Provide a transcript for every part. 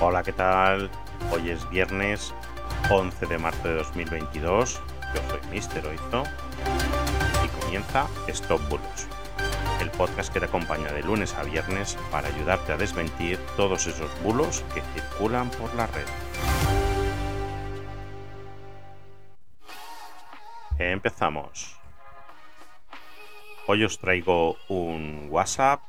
Hola, ¿qué tal? Hoy es viernes 11 de marzo de 2022. Yo soy Mister Oizo y comienza Stop Bulos, el podcast que te acompaña de lunes a viernes para ayudarte a desmentir todos esos bulos que circulan por la red. Empezamos. Hoy os traigo un WhatsApp,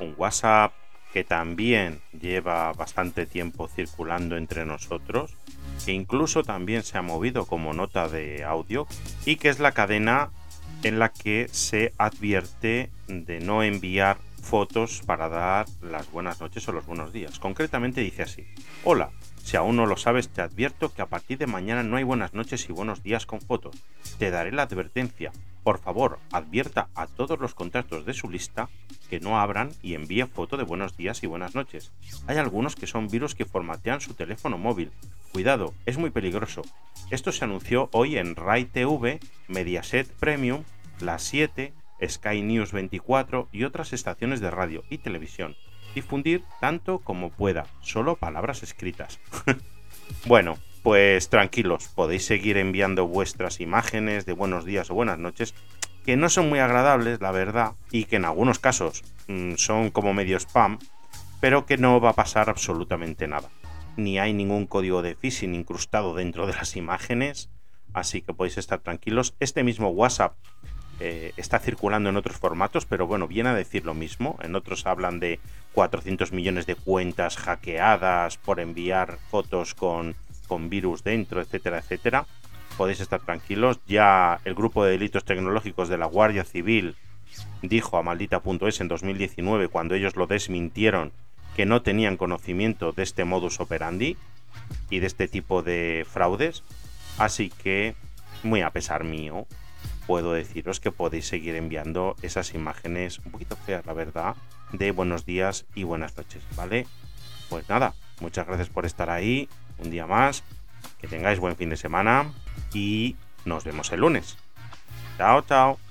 un WhatsApp que también lleva bastante tiempo circulando entre nosotros, que incluso también se ha movido como nota de audio y que es la cadena en la que se advierte de no enviar fotos para dar las buenas noches o los buenos días. Concretamente dice así, hola, si aún no lo sabes, te advierto que a partir de mañana no hay buenas noches y buenos días con fotos. Te daré la advertencia. Por favor, advierta a todos los contactos de su lista que no abran y envíen foto de buenos días y buenas noches. Hay algunos que son virus que formatean su teléfono móvil. Cuidado, es muy peligroso. Esto se anunció hoy en Rai TV, Mediaset Premium, La 7, Sky News 24 y otras estaciones de radio y televisión. Difundir tanto como pueda, solo palabras escritas. bueno, pues tranquilos, podéis seguir enviando vuestras imágenes de buenos días o buenas noches, que no son muy agradables, la verdad, y que en algunos casos mm, son como medio spam, pero que no va a pasar absolutamente nada. Ni hay ningún código de phishing incrustado dentro de las imágenes, así que podéis estar tranquilos. Este mismo WhatsApp eh, está circulando en otros formatos, pero bueno, viene a decir lo mismo. En otros hablan de 400 millones de cuentas hackeadas por enviar fotos con con virus dentro, etcétera, etcétera. Podéis estar tranquilos. Ya el grupo de delitos tecnológicos de la Guardia Civil dijo a maldita.es en 2019, cuando ellos lo desmintieron, que no tenían conocimiento de este modus operandi y de este tipo de fraudes. Así que, muy a pesar mío, puedo deciros que podéis seguir enviando esas imágenes un poquito feas, la verdad, de buenos días y buenas noches, ¿vale? Pues nada, muchas gracias por estar ahí un día más. Que tengáis buen fin de semana y nos vemos el lunes. Chao, chao.